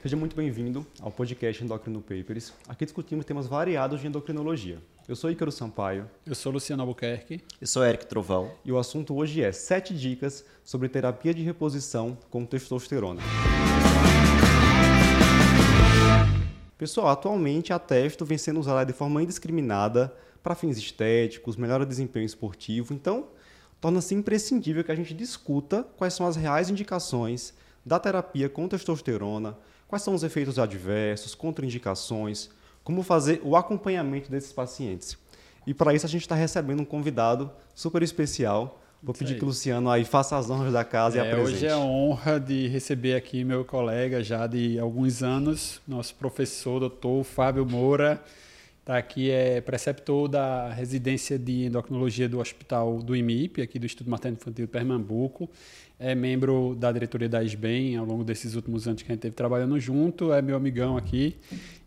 Seja muito bem-vindo ao podcast Endocrino Papers. Aqui discutimos temas variados de endocrinologia. Eu sou Ícaro Sampaio. Eu sou Luciano Albuquerque. Eu sou Eric Trovão. E o assunto hoje é 7 dicas sobre terapia de reposição com testosterona. Pessoal, atualmente a testo vem sendo usada de forma indiscriminada para fins estéticos, melhora o desempenho esportivo. Então, torna-se imprescindível que a gente discuta quais são as reais indicações da terapia com testosterona, quais são os efeitos adversos, contraindicações, como fazer o acompanhamento desses pacientes. E para isso a gente está recebendo um convidado super especial. Vou pedir que o Luciano aí faça as honras da casa é, e apresente. Hoje é a honra de receber aqui meu colega já de alguns anos, nosso professor, doutor Fábio Moura. Está aqui, é preceptor da residência de endocrinologia do Hospital do IMIP, aqui do Instituto Materno Infantil de Pernambuco é membro da diretoria da SBEM ao longo desses últimos anos que a gente teve trabalhando junto, é meu amigão aqui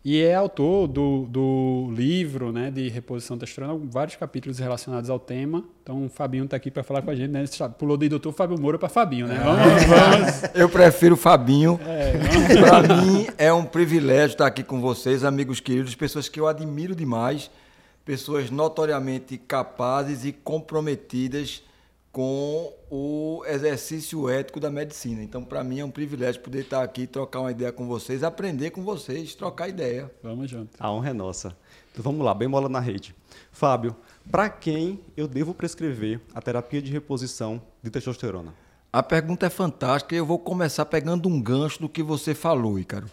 e é autor do, do livro né, de reposição testosterona, vários capítulos relacionados ao tema. Então o Fabinho está aqui para falar com a gente, né? Pulou do doutor Fábio Moura para Fabinho, né? Vamos, vamos. Eu prefiro Fabinho. É, para mim é um privilégio estar aqui com vocês, amigos queridos, pessoas que eu admiro demais, pessoas notoriamente capazes e comprometidas com o exercício ético da medicina. Então, para mim é um privilégio poder estar aqui, trocar uma ideia com vocês, aprender com vocês, trocar ideia. Vamos junto. A honra é nossa. Então, vamos lá, bem bola na rede. Fábio, para quem eu devo prescrever a terapia de reposição de testosterona? A pergunta é fantástica e eu vou começar pegando um gancho do que você falou, Ícaro.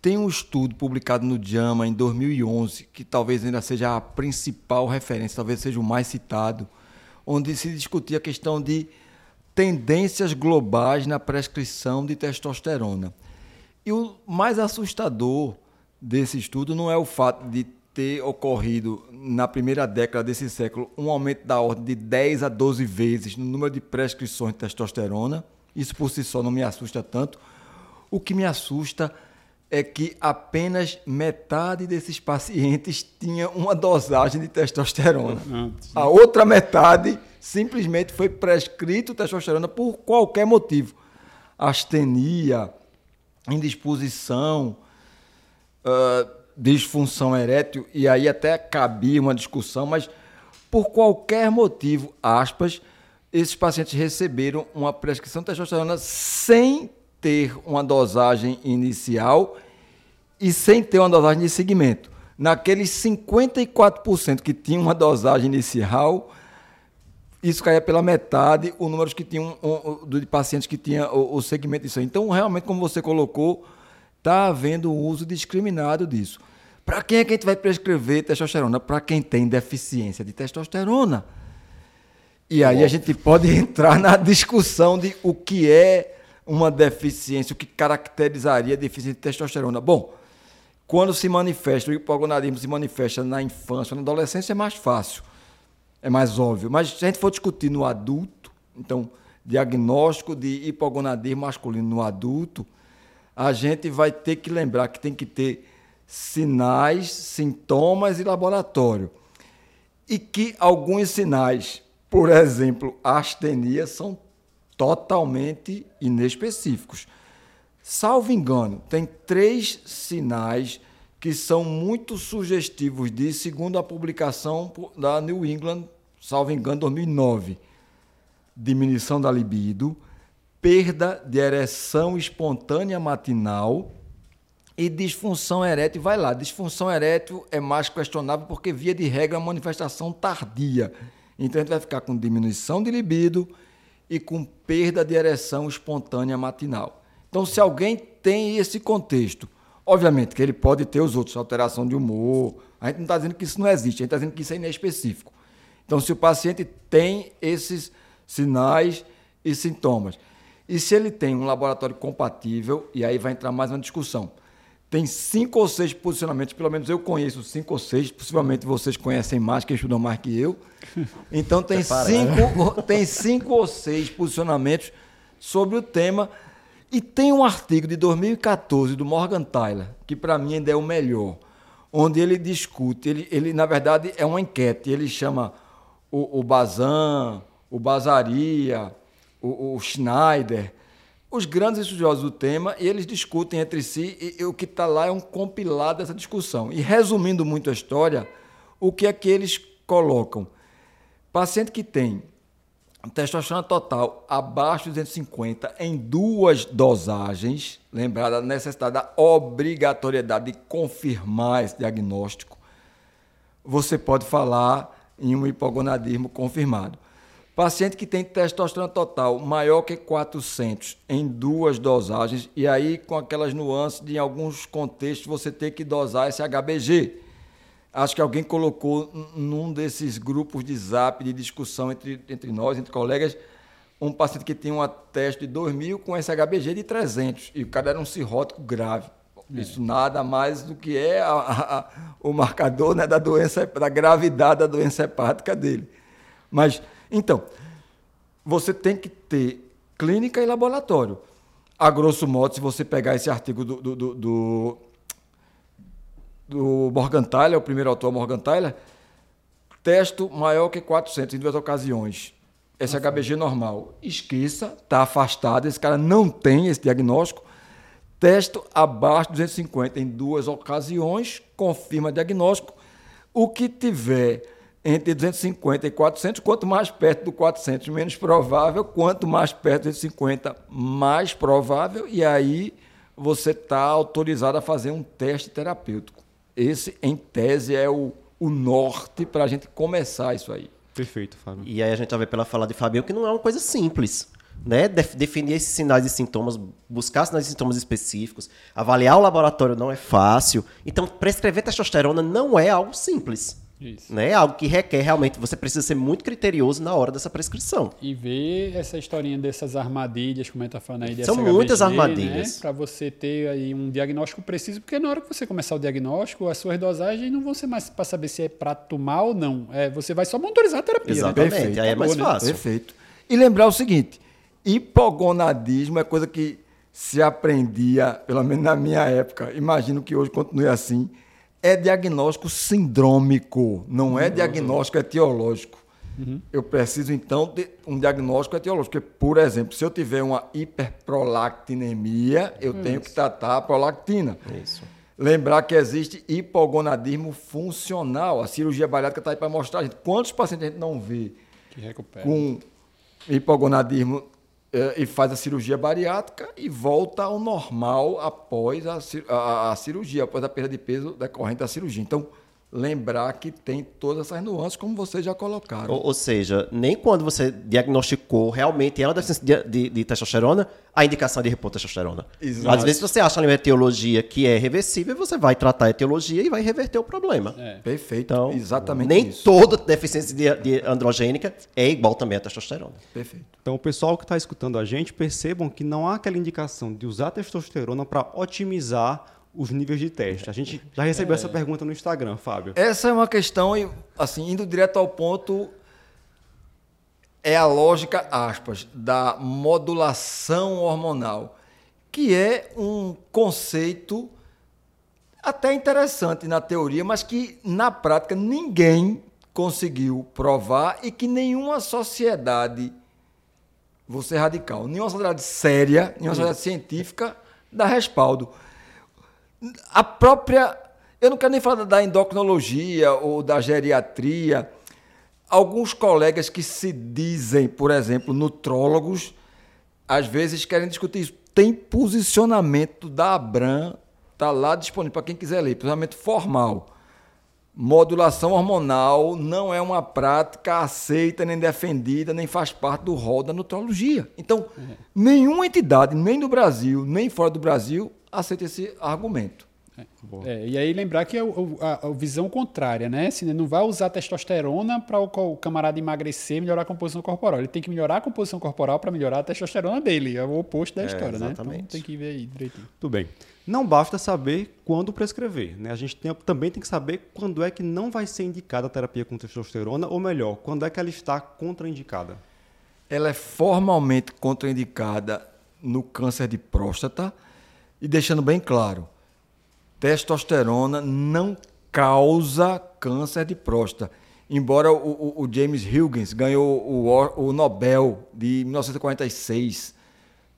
Tem um estudo publicado no JAMA em 2011, que talvez ainda seja a principal referência, talvez seja o mais citado, onde se discutia a questão de tendências globais na prescrição de testosterona. E o mais assustador desse estudo não é o fato de ter ocorrido na primeira década desse século um aumento da ordem de 10 a 12 vezes no número de prescrições de testosterona. Isso por si só não me assusta tanto. O que me assusta é que apenas metade desses pacientes tinha uma dosagem de testosterona. A outra metade simplesmente foi prescrito testosterona por qualquer motivo. Astenia, indisposição, uh, disfunção erétil, e aí até cabia uma discussão, mas por qualquer motivo, aspas, esses pacientes receberam uma prescrição de testosterona sem ter uma dosagem inicial e sem ter uma dosagem de segmento. Naqueles 54% que tinham uma dosagem inicial, isso caía pela metade o número que tinham um, de pacientes que tinham o, o segmento disso. Então, realmente, como você colocou, está havendo um uso discriminado disso. Para quem é que a gente vai prescrever testosterona? Para quem tem deficiência de testosterona. E aí a gente pode entrar na discussão de o que é uma deficiência, o que caracterizaria a deficiência de testosterona. Bom, quando se manifesta, o hipogonadismo se manifesta na infância, na adolescência, é mais fácil, é mais óbvio. Mas se a gente for discutir no adulto, então, diagnóstico de hipogonadismo masculino no adulto, a gente vai ter que lembrar que tem que ter sinais, sintomas e laboratório. E que alguns sinais, por exemplo, astenia, são totalmente inespecíficos. Salvo engano, tem três sinais que são muito sugestivos disso, segundo a publicação da New England, salvo engano, 2009. Diminuição da libido, perda de ereção espontânea matinal e disfunção erétil. Vai lá, disfunção erétil é mais questionável porque, via de regra, é uma manifestação tardia. Então, a gente vai ficar com diminuição de libido, e com perda de ereção espontânea matinal. Então, se alguém tem esse contexto, obviamente que ele pode ter os outros, alteração de humor, a gente não está dizendo que isso não existe, a gente está dizendo que isso é inespecífico. Então, se o paciente tem esses sinais e sintomas, e se ele tem um laboratório compatível, e aí vai entrar mais uma discussão, tem cinco ou seis posicionamentos, pelo menos eu conheço cinco ou seis, possivelmente vocês conhecem mais, que estudam mais que eu. Então tem cinco, tem cinco ou seis posicionamentos sobre o tema. E tem um artigo de 2014 do Morgan Tyler, que para mim ainda é o melhor, onde ele discute, ele, ele na verdade é uma enquete, ele chama o, o Bazan, o Bazaria, o, o Schneider, os grandes estudiosos do tema e eles discutem entre si e, e o que está lá é um compilado dessa discussão. E resumindo muito a história, o que é que eles colocam? Paciente que tem testosterona total abaixo de 250 em duas dosagens, lembrada a necessidade da obrigatoriedade de confirmar esse diagnóstico, você pode falar em um hipogonadismo confirmado. Paciente que tem testosterona total maior que 400 em duas dosagens, e aí com aquelas nuances de em alguns contextos você ter que dosar esse HBG. Acho que alguém colocou num desses grupos de zap de discussão entre, entre nós, entre colegas, um paciente que tinha uma teste de 2.000 com esse HBG de 300, e o cara era um cirrótico grave. É. Isso nada mais do que é a, a, a, o marcador né, da doença, da gravidade da doença hepática dele. Mas então, você tem que ter clínica e laboratório. A grosso modo, se você pegar esse artigo do, do, do, do, do Morganthaler, o primeiro autor Morganthaler, testo maior que 400 em duas ocasiões. Esse HBG normal. Esqueça, está afastado, esse cara não tem esse diagnóstico. Testo abaixo de 250 em duas ocasiões, confirma diagnóstico. O que tiver entre 250 e 400, quanto mais perto do 400, menos provável, quanto mais perto de 250, mais provável, e aí você está autorizado a fazer um teste terapêutico. Esse, em tese, é o, o norte para a gente começar isso aí. Perfeito, Fábio. E aí a gente já vê pela fala de Fabio que não é uma coisa simples. Né? definir esses sinais e sintomas, buscar sinais e sintomas específicos, avaliar o laboratório não é fácil. Então, prescrever testosterona não é algo simples. Isso. Né? Algo que requer realmente, você precisa ser muito criterioso na hora dessa prescrição. E ver essa historinha dessas armadilhas, como a gente tá falando aí, São muitas né? armadilhas. Né? Para você ter aí um diagnóstico preciso, porque na hora que você começar o diagnóstico, as suas dosagens não vão ser mais para saber se é para tomar ou não. É, você vai só monitorizar a terapia. Né? Exatamente, né? aí é mais fácil. Perfeito. E lembrar o seguinte, hipogonadismo é coisa que se aprendia, pelo menos na minha época, imagino que hoje continue assim, é diagnóstico sindrômico, não é uhum. diagnóstico etiológico. Uhum. Eu preciso, então, de um diagnóstico etiológico. Porque, por exemplo, se eu tiver uma hiperprolactinemia, eu Isso. tenho que tratar a prolactina. Isso. Lembrar que existe hipogonadismo funcional. A cirurgia bariátrica está aí para mostrar a gente quantos pacientes a gente não vê com hipogonadismo e faz a cirurgia bariátrica e volta ao normal após a, a, a, cirurgia, após a perda de peso decorrente da cirurgia. Então, lembrar que tem todas essas nuances, como vocês já colocaram. Ou, ou seja, nem quando você diagnosticou realmente ela deficiência de, de, de, testosterona, a indicação de repor testosterona. Exato. Às vezes você acha uma etiologia que é reversível, você vai tratar a etiologia e vai reverter o problema. É. Perfeito, então, exatamente nem isso. toda deficiência de, de androgênica é igual também à testosterona. Perfeito. Então, o pessoal que está escutando a gente, percebam que não há aquela indicação de usar testosterona para otimizar os níveis de teste? A gente já recebeu é. essa pergunta no Instagram, Fábio. Essa é uma questão, assim, indo direto ao ponto, é a lógica, aspas, da modulação hormonal, que é um conceito até interessante na teoria, mas que na prática ninguém conseguiu provar e que nenhuma sociedade, vou ser radical, nenhuma sociedade séria, nenhuma sociedade científica dá respaldo a própria. Eu não quero nem falar da endocrinologia ou da geriatria. Alguns colegas que se dizem, por exemplo, nutrólogos, às vezes querem discutir isso. Tem posicionamento da Abram, está lá disponível para quem quiser ler, posicionamento formal. Modulação hormonal não é uma prática aceita, nem defendida, nem faz parte do rol da nutrologia. Então, é. nenhuma entidade, nem do Brasil, nem fora do Brasil, aceita esse argumento. É. É, e aí lembrar que é a, a, visão contrária, né? Se não vai usar testosterona para o, o, camarada emagrecer, melhorar a composição corporal. Ele tem que melhorar a composição corporal para melhorar a testosterona dele. É o oposto da é, história, né? Então tem que ver aí direitinho. Tudo bem. Não basta saber quando prescrever, né? A gente tem, também tem que saber quando é que não vai ser indicada a terapia com testosterona, ou melhor, quando é que ela está contraindicada. Ela é formalmente contraindicada no câncer de próstata, e deixando bem claro, testosterona não causa câncer de próstata. Embora o, o, o James Huygens ganhou o, o Nobel de 1946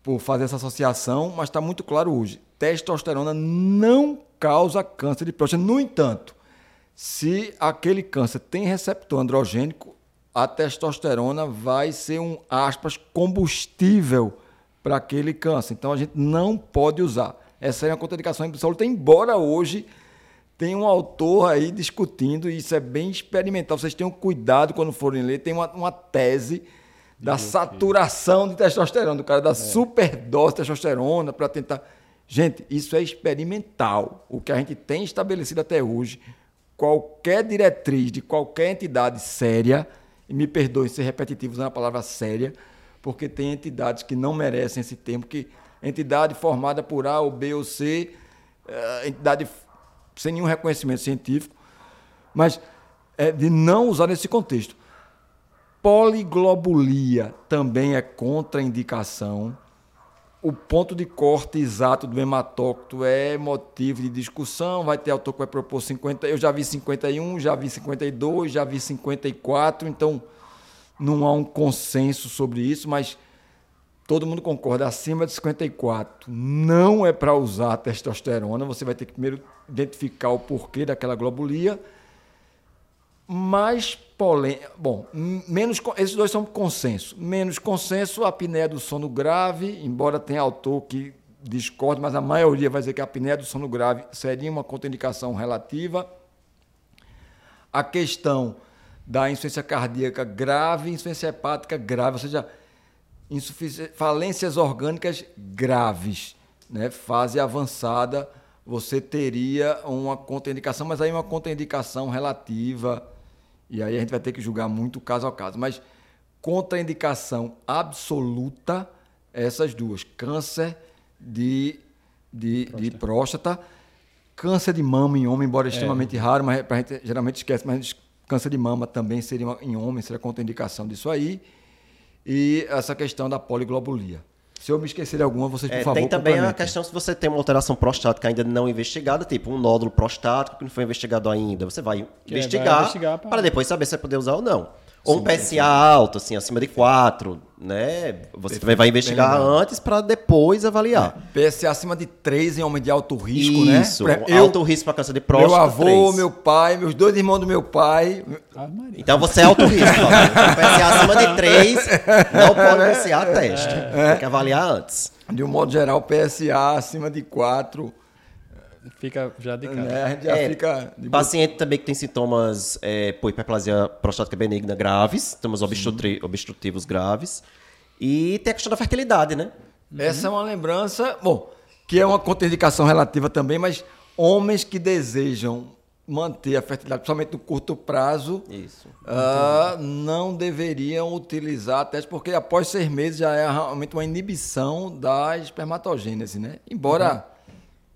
por fazer essa associação, mas está muito claro hoje. Testosterona não causa câncer de próstata. No entanto, se aquele câncer tem receptor androgênico, a testosterona vai ser um, aspas, combustível para aquele câncer. Então a gente não pode usar. Essa é uma contraindicação absoluta, embora hoje tem um autor aí discutindo, e isso é bem experimental. Vocês tenham cuidado quando forem ler, tem uma, uma tese da saturação de testosterona, do cara da é. superdose de testosterona para tentar. Gente, isso é experimental. O que a gente tem estabelecido até hoje, qualquer diretriz de qualquer entidade séria e me perdoe ser repetitivo usando a palavra séria, porque tem entidades que não merecem esse termo, que entidade formada por A ou B ou C, uh, entidade sem nenhum reconhecimento científico, mas é de não usar nesse contexto. Poliglobulia também é contraindicação o ponto de corte exato do hematócito é motivo de discussão. Vai ter autor que vai propor 50. Eu já vi 51, já vi 52, já vi 54. Então, não há um consenso sobre isso, mas todo mundo concorda. Acima de 54 não é para usar testosterona. Você vai ter que primeiro identificar o porquê daquela globulia mais polêmica. Bom, menos, esses dois são consenso. Menos consenso, a apneia do sono grave, embora tenha autor que discorde, mas a maioria vai dizer que a apneia do sono grave seria uma contraindicação relativa. A questão da insuficiência cardíaca grave, insuficiência hepática grave, ou seja, falências orgânicas graves, né? fase avançada, você teria uma contraindicação, mas aí uma contraindicação relativa e aí a gente vai ter que julgar muito caso a caso. Mas contraindicação absoluta, essas duas: câncer de, de, próstata. de próstata, câncer de mama em homem, embora é. extremamente raro, mas a gente geralmente esquece, mas câncer de mama também seria uma, em homem, seria contraindicação disso aí. E essa questão da poliglobulia. Se eu me esquecer de alguma, vocês, por é, favor, Tem também a questão se você tem uma alteração prostática ainda não investigada, tipo um nódulo prostático que não foi investigado ainda. Você vai que investigar, é, vai investigar para depois saber se vai poder usar ou não. Ou um PSA alto, assim, acima de 4, né? Você também vai investigar antes para depois avaliar. É. PSA acima de 3 em homem de alto risco, Isso, né? Isso, eu, alto risco para câncer de próstata. Meu avô, 3. meu pai, meus dois irmãos do meu pai. Ah, então você é alto risco. Então, PSA acima de 3, não pode PSA teste. É. Tem que avaliar antes. De um modo geral, PSA acima de 4 Fica já de cara. Né? A gente já é, fica. paciente também que tem sintomas é, por hiperplasia prostática benigna graves, sintomas obstrutivos graves. E tem a questão da fertilidade, né? Uhum. Essa é uma lembrança, bom, que é uma contraindicação relativa também, mas homens que desejam manter a fertilidade, principalmente no curto prazo, uh, não deveriam utilizar teste, porque após seis meses já é realmente uma inibição da espermatogênese, né? Embora. Uhum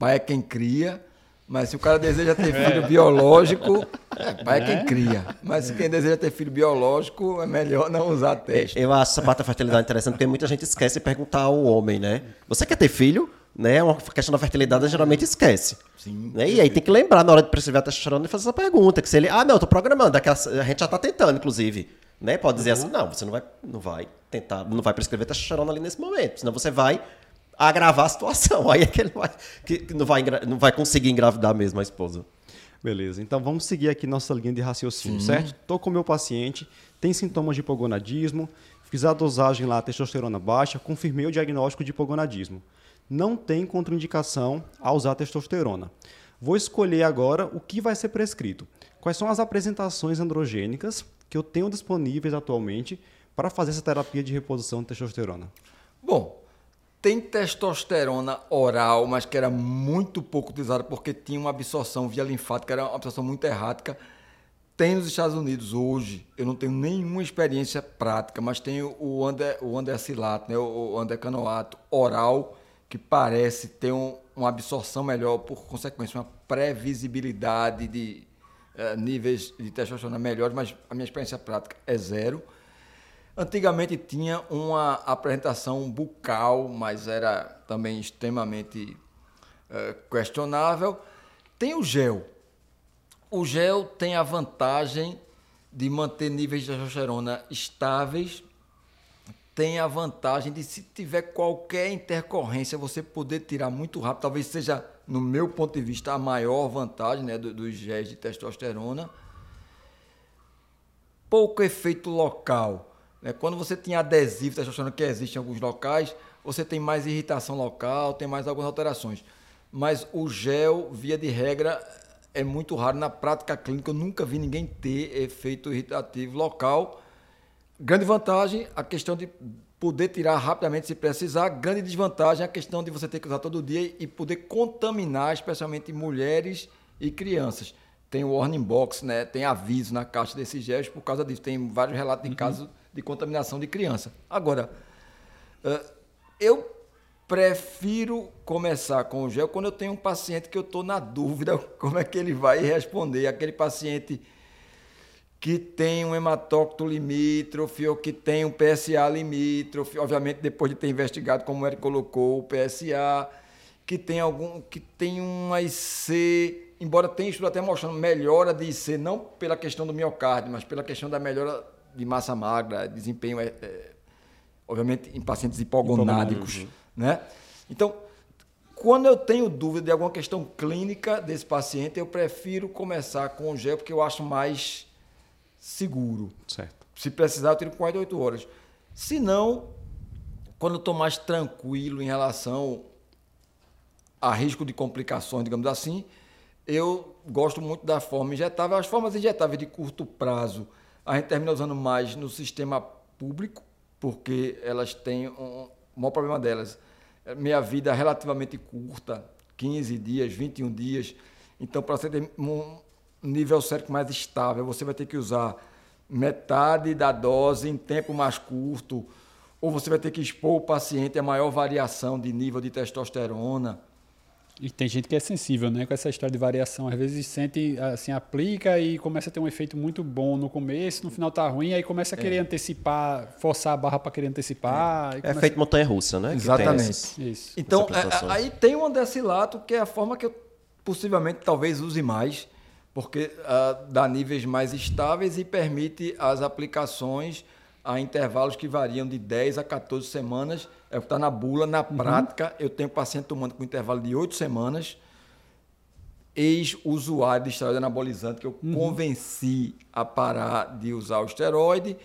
pai é quem cria, mas se o cara deseja ter filho biológico, é, pai é quem cria. Mas se quem deseja ter filho biológico, é melhor não usar teste. Eu acho essa parte da fertilidade interessante, porque muita gente esquece de perguntar ao homem, né? Você quer ter filho? Né? Uma questão da fertilidade geralmente esquece. Sim. Né? E aí tem que lembrar na hora de prescrever a testosterona e fazer essa pergunta. Que se ele, ah, não, eu tô programando, daquela, a gente já tá tentando, inclusive. Né? Pode dizer uhum. assim, não, você não vai, não vai tentar, não vai prescrever testosterona ali nesse momento, senão você vai agravar a situação. Aí é que ele vai, que não, vai, não vai conseguir engravidar mesmo a esposa. Beleza, então vamos seguir aqui nossa linha de raciocínio, Sim. certo? Estou com meu paciente, tem sintomas de hipogonadismo, fiz a dosagem lá, testosterona baixa, confirmei o diagnóstico de hipogonadismo. Não tem contraindicação a usar testosterona. Vou escolher agora o que vai ser prescrito. Quais são as apresentações androgênicas que eu tenho disponíveis atualmente para fazer essa terapia de reposição de testosterona? Bom, tem testosterona oral, mas que era muito pouco utilizada porque tinha uma absorção via linfática, era uma absorção muito errática. Tem nos Estados Unidos hoje, eu não tenho nenhuma experiência prática, mas tem o, ande, o andesilato, né, o andecanoato oral, que parece ter um, uma absorção melhor, por consequência, uma previsibilidade de uh, níveis de testosterona melhores, mas a minha experiência prática é zero. Antigamente tinha uma apresentação bucal, mas era também extremamente uh, questionável. Tem o gel. O gel tem a vantagem de manter níveis de testosterona estáveis, tem a vantagem de, se tiver qualquer intercorrência, você poder tirar muito rápido. Talvez seja, no meu ponto de vista, a maior vantagem né, dos do géis de testosterona. Pouco efeito local. Né? Quando você tem adesivo de testosterona, que existe em alguns locais, você tem mais irritação local, tem mais algumas alterações. Mas o gel, via de regra, é muito raro. Na prática clínica, eu nunca vi ninguém ter efeito irritativo local Grande vantagem, a questão de poder tirar rapidamente se precisar. Grande desvantagem, a questão de você ter que usar todo dia e poder contaminar, especialmente mulheres e crianças. Tem o warning box, né? tem aviso na caixa desses gels por causa disso. Tem vários relatos de uhum. casos de contaminação de criança. Agora, eu prefiro começar com o gel quando eu tenho um paciente que eu estou na dúvida como é que ele vai responder. Aquele paciente que tem um hematócito limítrofe ou que tem um PSA limítrofe, obviamente depois de ter investigado como ele colocou o PSA, que tem algum que tem um IC, embora tenha estudo até mostrando melhora de IC não pela questão do miocárdio, mas pela questão da melhora de massa magra, desempenho é, é obviamente em pacientes hipogonádicos, né? Então, quando eu tenho dúvida de alguma questão clínica desse paciente, eu prefiro começar com o gel porque eu acho mais seguro. Certo. Se precisar, eu tiro 48 horas. Se não, quando eu estou mais tranquilo em relação a risco de complicações, digamos assim, eu gosto muito da forma injetável. As formas injetáveis de curto prazo, a gente termina usando mais no sistema público, porque elas têm um, o maior problema delas. Minha vida é relativamente curta, 15 dias, 21 dias. Então, para você ter um, nível sérico mais estável, você vai ter que usar metade da dose em tempo mais curto, ou você vai ter que expor o paciente a maior variação de nível de testosterona. E tem gente que é sensível, né, com essa história de variação. Às vezes sente, assim, aplica e começa a ter um efeito muito bom no começo, no final tá ruim, aí começa a querer é. antecipar, forçar a barra para querer antecipar. É, começa... efeito montanha-russa, né? Exatamente. Isso. Então, é, aí tem um andesilato que é a forma que eu possivelmente talvez use mais, porque uh, dá níveis mais estáveis e permite as aplicações a intervalos que variam de 10 a 14 semanas. É o que está na bula. Na uhum. prática, eu tenho paciente tomando com intervalo de 8 semanas, ex-usuário de esteroide anabolizante, que eu uhum. convenci a parar de usar o esteroide,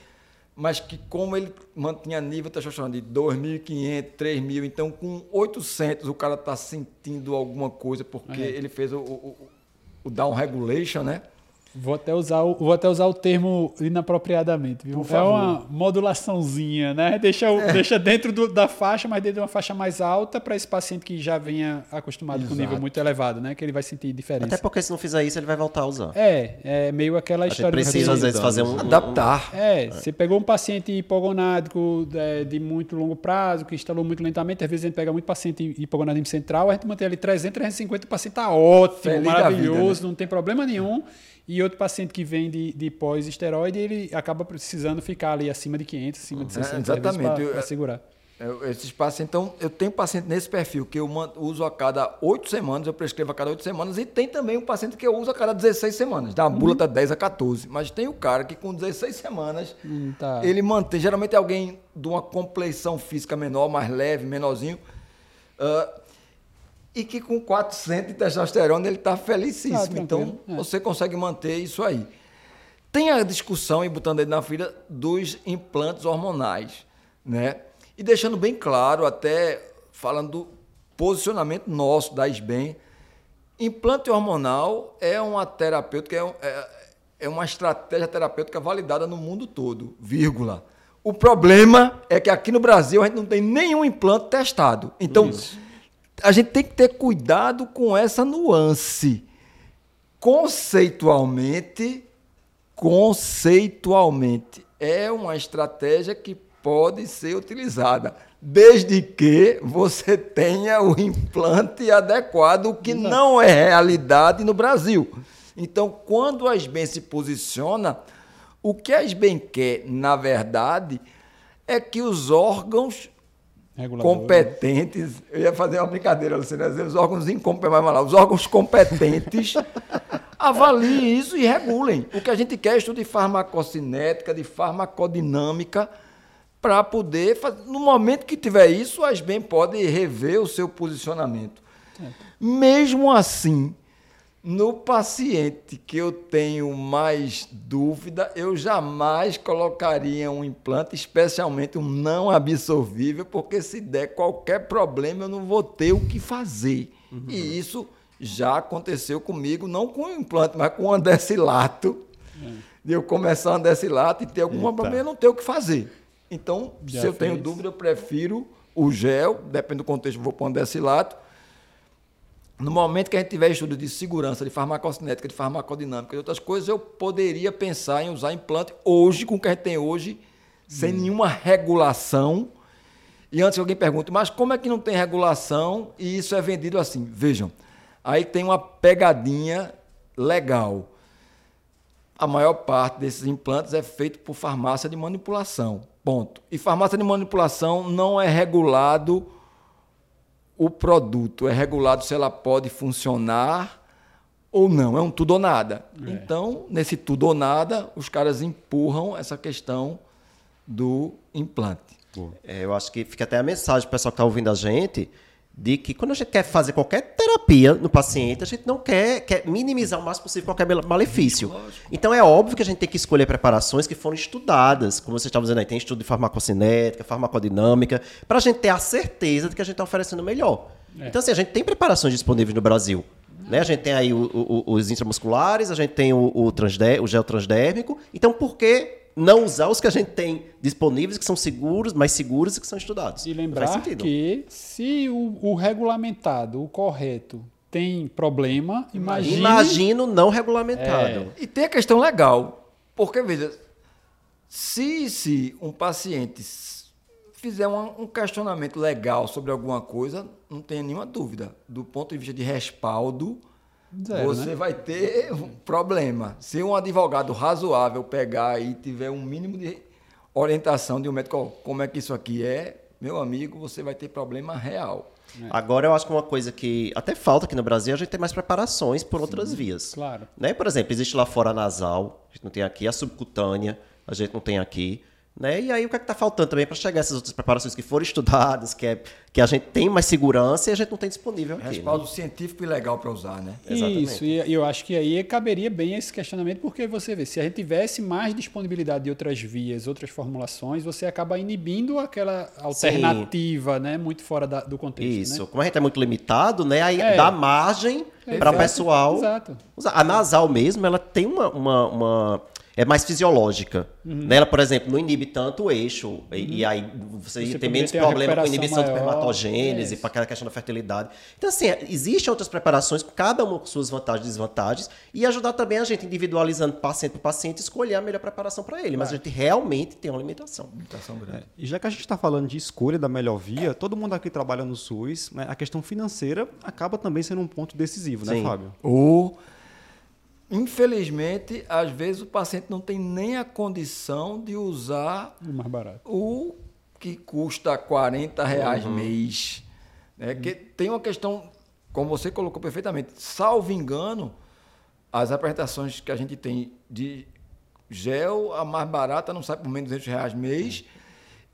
mas que como ele mantinha nível de testosterona de 2.500, 3.000, então com 800 o cara está sentindo alguma coisa, porque é. ele fez o, o o down regulation, né? Vou até usar o, vou até usar o termo inapropriadamente, viu? é uma modulaçãozinha, né? Deixa, é. deixa dentro do, da faixa, mas dentro de uma faixa mais alta para esse paciente que já venha acostumado Exato. com nível muito elevado, né? Que ele vai sentir diferença. Até porque se não fizer isso, ele vai voltar a usar. É, é meio aquela história. precisa às vezes fazer um adaptar. É, você pegou um paciente hipogonádico de, é, de, muito longo prazo, que instalou muito lentamente, às vezes a gente pega muito paciente hipogonadismo central, a gente mantém ali 300, 350, o paciente tá ótimo, Feliz maravilhoso, vida, né? não tem problema nenhum. E outro paciente que vem de, de pós-esteroide, ele acaba precisando ficar ali acima de 500, acima de 600 é, Exatamente. para segurar. Eu, esses pacientes, então, eu tenho paciente nesse perfil que eu uso a cada 8 semanas, eu prescrevo a cada 8 semanas, e tem também um paciente que eu uso a cada 16 semanas. Da bula uhum. tá 10 a 14. Mas tem o cara que com 16 semanas, hum, tá. ele mantém. Geralmente é alguém de uma compleição física menor, mais leve, menorzinho. Uh, e que com 400 de testosterona ele está felicíssimo. Ah, então, é. você consegue manter isso aí. Tem a discussão, e botando ele na fila, dos implantes hormonais, né? E deixando bem claro, até falando do posicionamento nosso da SBEM, implante hormonal é uma terapêutica, é, é, é uma estratégia terapêutica validada no mundo todo, vírgula. O problema é que aqui no Brasil a gente não tem nenhum implante testado. Então, Isso a gente tem que ter cuidado com essa nuance. Conceitualmente, conceitualmente, é uma estratégia que pode ser utilizada, desde que você tenha o implante adequado, o que não é realidade no Brasil. Então, quando a SBEM se posiciona, o que a SBEM quer, na verdade, é que os órgãos competentes. Eu ia fazer uma brincadeira, Luciano, os órgãos incompetentes, os órgãos competentes avaliem isso e regulem. O que a gente quer é estudo de farmacocinética, de farmacodinâmica, para poder fazer. No momento que tiver isso, a SBEM pode rever o seu posicionamento. Mesmo assim, no paciente que eu tenho mais dúvida, eu jamais colocaria um implante, especialmente um não absorvível, porque se der qualquer problema eu não vou ter o que fazer. Uhum. E isso já aconteceu comigo, não com o implante, mas com o andecilato. Uhum. De eu começar o andecilato e ter algum Eita. problema, eu não ter o que fazer. Então, já se eu fez. tenho dúvida, eu prefiro o gel, depende do contexto, eu vou para o andecilato no momento que a gente tiver estudo de segurança, de farmacocinética, de farmacodinâmica e outras coisas, eu poderia pensar em usar implante hoje, com o que a gente tem hoje, sem hum. nenhuma regulação. E antes alguém pergunte, mas como é que não tem regulação e isso é vendido assim? Vejam, aí tem uma pegadinha legal. A maior parte desses implantes é feito por farmácia de manipulação. Ponto. E farmácia de manipulação não é regulado o produto é regulado se ela pode funcionar ou não. É um tudo ou nada. É. Então, nesse tudo ou nada, os caras empurram essa questão do implante. É, eu acho que fica até a mensagem para o pessoal que está ouvindo a gente de que quando a gente quer fazer qualquer terapia no paciente, a gente não quer, quer minimizar o máximo possível qualquer malefício. Lógico. Então é óbvio que a gente tem que escolher preparações que foram estudadas, como você estava dizendo aí, tem estudo de farmacocinética, farmacodinâmica, para a gente ter a certeza de que a gente está oferecendo o melhor. É. Então assim, a gente tem preparações disponíveis no Brasil. Né? A gente tem aí o, o, os intramusculares, a gente tem o, o, transder, o gel transdérmico. Então por que não usar os que a gente tem disponíveis, que são seguros, mais seguros e que são estudados. E lembrar que se o, o, regulamentado, o correto, tem problema, imagine... imagino não regulamentado. É. E tem a questão legal, porque veja, se, se um paciente fizer um, um questionamento legal sobre alguma coisa, não tenha nenhuma dúvida, do ponto de vista de respaldo, Zero, você né? vai ter um problema. Se um advogado razoável pegar e tiver um mínimo de orientação de um médico, como é que isso aqui é, meu amigo, você vai ter problema real. É. Agora, eu acho que uma coisa que até falta aqui no Brasil é a gente ter mais preparações por Sim, outras vias. Claro. Né? Por exemplo, existe lá fora a nasal, a gente não tem aqui, a subcutânea, a gente não tem aqui. Né? E aí o que é está faltando também para chegar essas outras preparações que foram estudadas, que, é, que a gente tem mais segurança e a gente não tem disponível aqui. Respaldo né? científico e legal para usar, né? Exatamente. Isso, e eu acho que aí caberia bem esse questionamento, porque você vê, se a gente tivesse mais disponibilidade de outras vias, outras formulações, você acaba inibindo aquela alternativa, Sim. né? Muito fora da, do contexto. Isso, né? como a gente é muito limitado, né? Aí é. dá margem para o pessoal. Exato. Usar. A nasal mesmo, ela tem uma, uma, uma é mais fisiológica. Uhum. Nela, por exemplo, não inibe tanto o eixo. Uhum. E, e, aí você, você tem menos problema com inibição maior. de espermatogênese, é para aquela questão da fertilidade. Então, assim, existem outras preparações, cada uma com suas vantagens e desvantagens, e ajudar também a gente, individualizando paciente por paciente, escolher a melhor preparação para ele. Mas a gente realmente tem uma limitação. Limitação grande. É. E já que a gente está falando de escolha da melhor via, todo mundo aqui trabalha no SUS, né? a questão financeira acaba também sendo um ponto decisivo, né, Sim. né, Fábio? O Infelizmente, às vezes o paciente não tem nem a condição de usar o mais barato. O que custa 40 reais uhum. mês. Né? Uhum. Que tem uma questão, como você colocou perfeitamente, salvo engano, as apresentações que a gente tem de gel, a mais barata não sai por menos de 200 reais mês.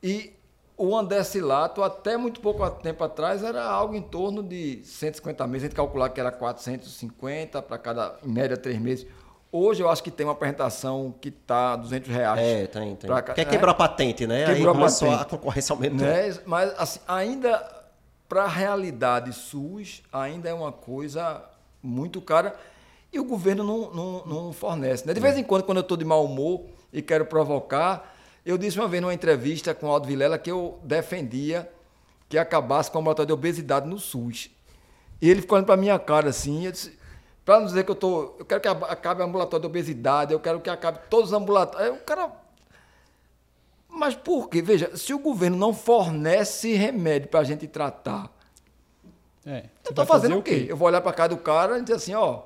E o andecilato, até muito pouco tempo atrás, era algo em torno de 150 meses. A gente calcular que era 450 para cada, em média, três meses. Hoje eu acho que tem uma apresentação que está 200 reais. É, tem, tem. Pra, Quer é, quebrar a patente, né? Quebrou Aí a patente. a concorrência aumentou. Né? Mas, assim, ainda, para a realidade SUS, ainda é uma coisa muito cara e o governo não, não, não fornece. Né? De vez em quando, quando eu estou de mau humor e quero provocar, eu disse uma vez numa entrevista com o Aldo Vilela que eu defendia que acabasse com o ambulatório de obesidade no SUS. E ele ficou olhando para minha cara assim, para não dizer que eu tô, eu quero que acabe o ambulatório de obesidade, eu quero que acabe todos os ambulatórios. Aí o cara Mas por quê? Veja, se o governo não fornece remédio para a gente tratar, é, eu estou fazendo o quê? quê? Eu vou olhar para casa do cara e dizer assim, ó,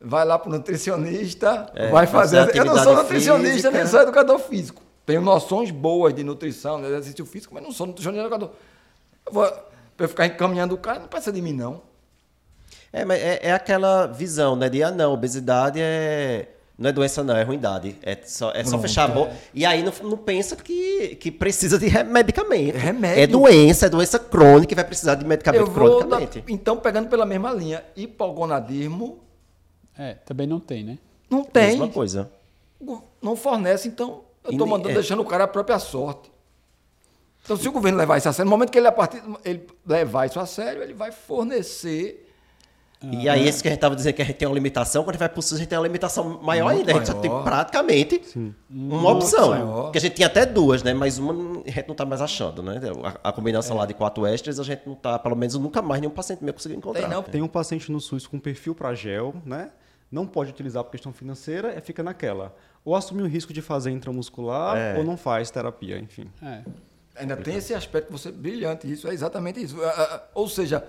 vai lá para o nutricionista, é, vai fazer. Eu não sou nutricionista, física. nem sou educador físico tenho noções boas de nutrição, de exercício físico, mas não sou nutricionista educador. Eu vou, para eu ficar encaminhando o cara, não precisa de mim, não. É, mas é, é aquela visão, né? De, ah, não, obesidade é, Não é doença, não, é ruindade. É só, é só fechar a boca. E aí não, não pensa que, que precisa de medicamento. É remédio. É doença, é doença crônica e vai precisar de medicamento Eu vou, da- cronicamente. então, pegando pela mesma linha, hipogonadismo É, também não tem, né? não tem. Mesma coisa. Não fornece, então eu estou mandando, é. deixando o cara a própria sorte. Então, se o governo levar isso a sério, no momento que ele, a partir, ele levar isso a sério, ele vai fornecer. E aí, esse que a gente tava dizendo que a gente tem uma limitação, quando a gente vai pro SUS, a gente tem uma limitação maior Muito ainda. A gente só tem maior. praticamente uma Muito opção. maior. Porque a gente tinha até duas, né? Mas uma a gente não tá mais achando, né? A, a combinação lá de quatro extras, a gente não tá, pelo menos nunca mais nenhum paciente meu conseguiu encontrar. Tem não. Tem um paciente no SUS com perfil para gel, né? Não pode utilizar por questão financeira, é fica naquela. Ou assume o risco de fazer intramuscular, É. ou não faz terapia, enfim. É. Ainda tem esse aspecto você brilhante, isso é exatamente isso. Ah, ah, Ou seja,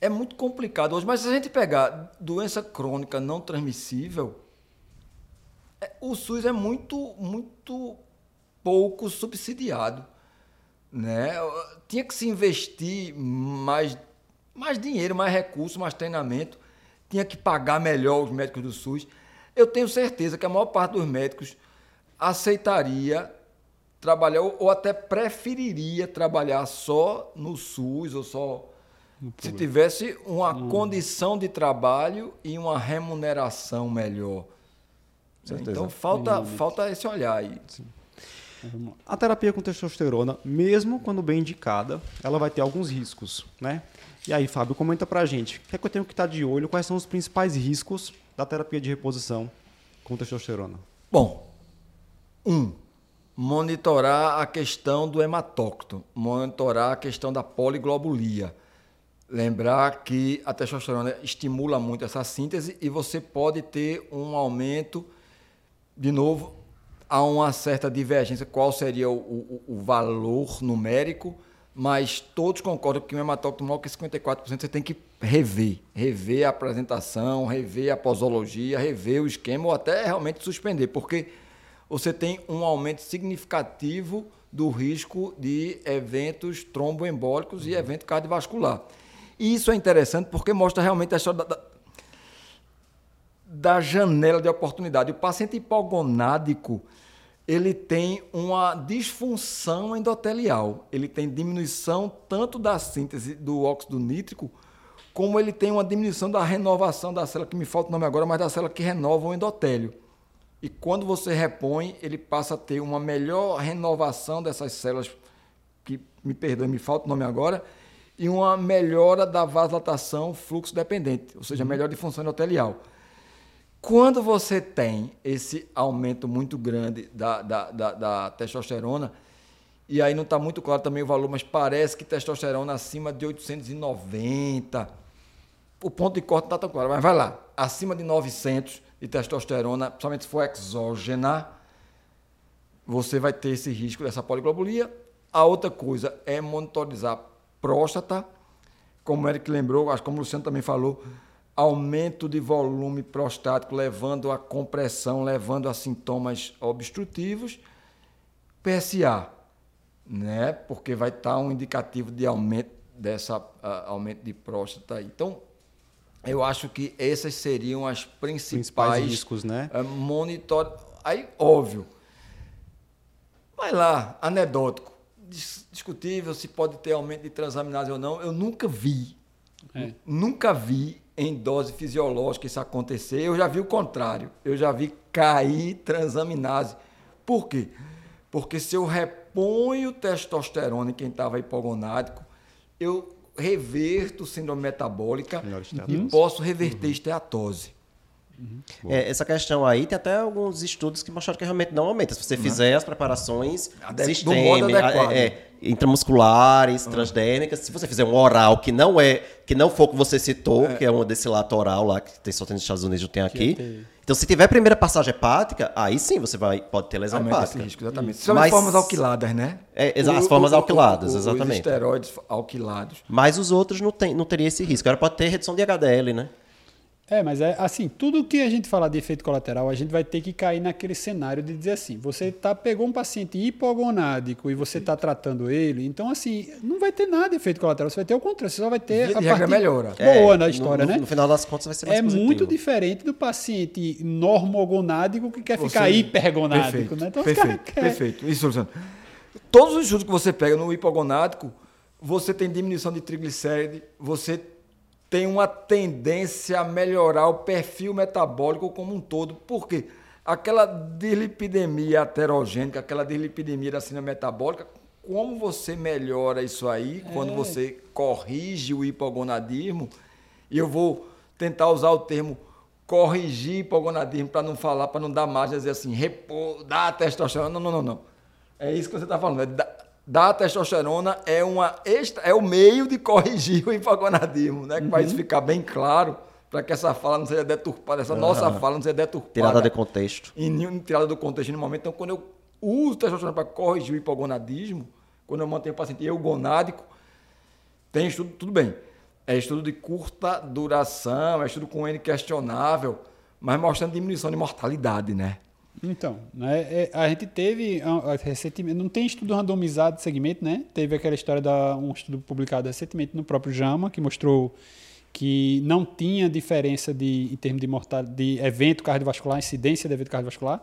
é muito complicado hoje, mas se a gente pegar doença crônica não transmissível, é- o SUS é muito, muito pouco subsidiado. Né? Tinha que se investir mais, mais dinheiro, mais recursos, mais treinamento, tinha que pagar melhor os médicos do SUS. Eu tenho certeza que a maior parte dos médicos aceitaria trabalhar ou, até preferiria trabalhar só no SUS ou só se tivesse uma condição de trabalho e uma remuneração melhor. Certeza. Então falta, falta esse olhar aí. Vamos lá. A terapia com testosterona, mesmo quando bem indicada, ela vai ter alguns riscos, né? E aí, Fábio, comenta pra gente, o que é que eu tenho que estar de olho, quais são os principais riscos da terapia de reposição com testosterona? Bom, um, monitorar a questão do hematócrito, monitorar a questão da poliglobulia. Lembrar que a testosterona estimula muito essa síntese e você pode ter um aumento, de novo, há uma certa divergência qual seria o, o- o valor numérico, mas todos concordam que o hematócrito maior que 54% você tem que rever, rever a apresentação, rever a posologia, rever o esquema ou até realmente suspender, porque você tem um aumento significativo do risco de eventos tromboembólicos e evento cardiovascular. E isso é interessante porque mostra realmente a história da, da- da janela de oportunidade. O paciente hipogonádico, ele tem uma disfunção endotelial. Ele tem diminuição tanto da síntese do óxido nítrico, como ele tem uma diminuição da renovação da célula, que me falta o nome agora, mas da célula que renova o endotélio. E quando você repõe, ele passa a ter uma melhor renovação dessas células, que me perdoe, me falta o nome agora, e uma melhora da vasodilatação fluxo dependente, ou seja, melhora de função endotelial. Quando você tem esse aumento muito grande da, da, da, da testosterona, e aí não está muito claro também o valor, mas parece que testosterona acima de 890, o ponto de corte não está tão claro, mas vai lá, acima de 900 de testosterona, principalmente se for exógena, você vai ter esse risco dessa poliglobulia. A outra coisa é monitorizar próstata, como o Eric lembrou, acho que como o Luciano também falou, aumento de volume prostático levando a compressão, levando a sintomas obstrutivos. PSA, né? Porque vai estar um indicativo de aumento dessa ah, aumento de próstata. Então, eu acho que essas seriam as principais, Principais riscos, né? é, monitor. Aí, óbvio. Vai lá, anedótico. Dis- Discutível se pode ter aumento de transaminase ou não. Eu nunca vi. É. Nunca vi em dose fisiológica isso acontecer. Eu já vi o contrário. Eu já vi cair transaminase. Por quê? Porque se eu reponho testosterona em quem estava hipogonádico, eu reverto síndrome metabólica e posso reverter esteatose. É, essa questão aí tem até alguns estudos que mostraram que realmente não aumenta. Se você fizer as preparações Ade- sistêmicas, é, é, intramusculares, transdérmicas, se você fizer um oral que não é, que não for o que você citou, que é um desse lato oral lá que tem só tem nos Estados Unidos, não tem aqui. tem. Então, se tiver primeira passagem hepática, aí sim você vai pode ter lesão Aumenta esse hepática. risco, exatamente. São as Mas- formas alquiladas, né? É, exa- as formas o- o- alquiladas, o- exatamente. Os esteroides alquilados. Mas os outros não tem, não teria esse risco. Agora pode ter redução de HDL, né? É, mas é assim, tudo que a gente falar de efeito colateral, a gente vai ter que cair naquele cenário de dizer assim, você tá, pegou um paciente hipogonádico e você está tratando ele, então assim, não vai ter nada de efeito colateral, você vai ter o contrário, você só vai ter Via a parte melhora. boa É, na história, no, né? No final das contas vai ser mais É positivo. muito diferente do paciente normogonádico que quer Você- ficar hipergonádico, perfeito, né? Então, perfeito, querem- perfeito. Isso, Luciano. Todos os estudos que você pega no hipogonádico, você tem diminuição de triglicéride, você tem uma tendência a melhorar o perfil metabólico como um todo. Por quê? Aquela dislipidemia heterogênica, aquela dislipidemia da síndrome metabólica, como você melhora isso aí quando você corrige o hipogonadismo? E eu vou tentar usar o termo corrigir hipogonadismo para não falar, para não dar margem dizer assim, repor, dar testosterona. Não, não, não, não. É isso que você está falando. É da- dar testosterona é, uma extra, é o meio de corrigir o hipogonadismo, né? Para isso ficar bem claro, para que essa fala não seja deturpada, essa nossa fala não seja deturpada. Tirada de contexto. Nenhum- tirada do contexto nenhum momento. Então, quando eu uso testosterona para corrigir o hipogonadismo, quando eu mantenho o paciente eugonádico, tem estudo, tudo bem. É estudo de curta duração, é estudo com N questionável, mas mostrando diminuição de mortalidade, né? Então, né, é, a gente teve ah, recentemente, não tem estudo randomizado de segmento, né? Teve aquela história da um estudo publicado recentemente no próprio JAMA que mostrou que não tinha diferença de em termos de mortal, de evento cardiovascular, incidência de evento cardiovascular,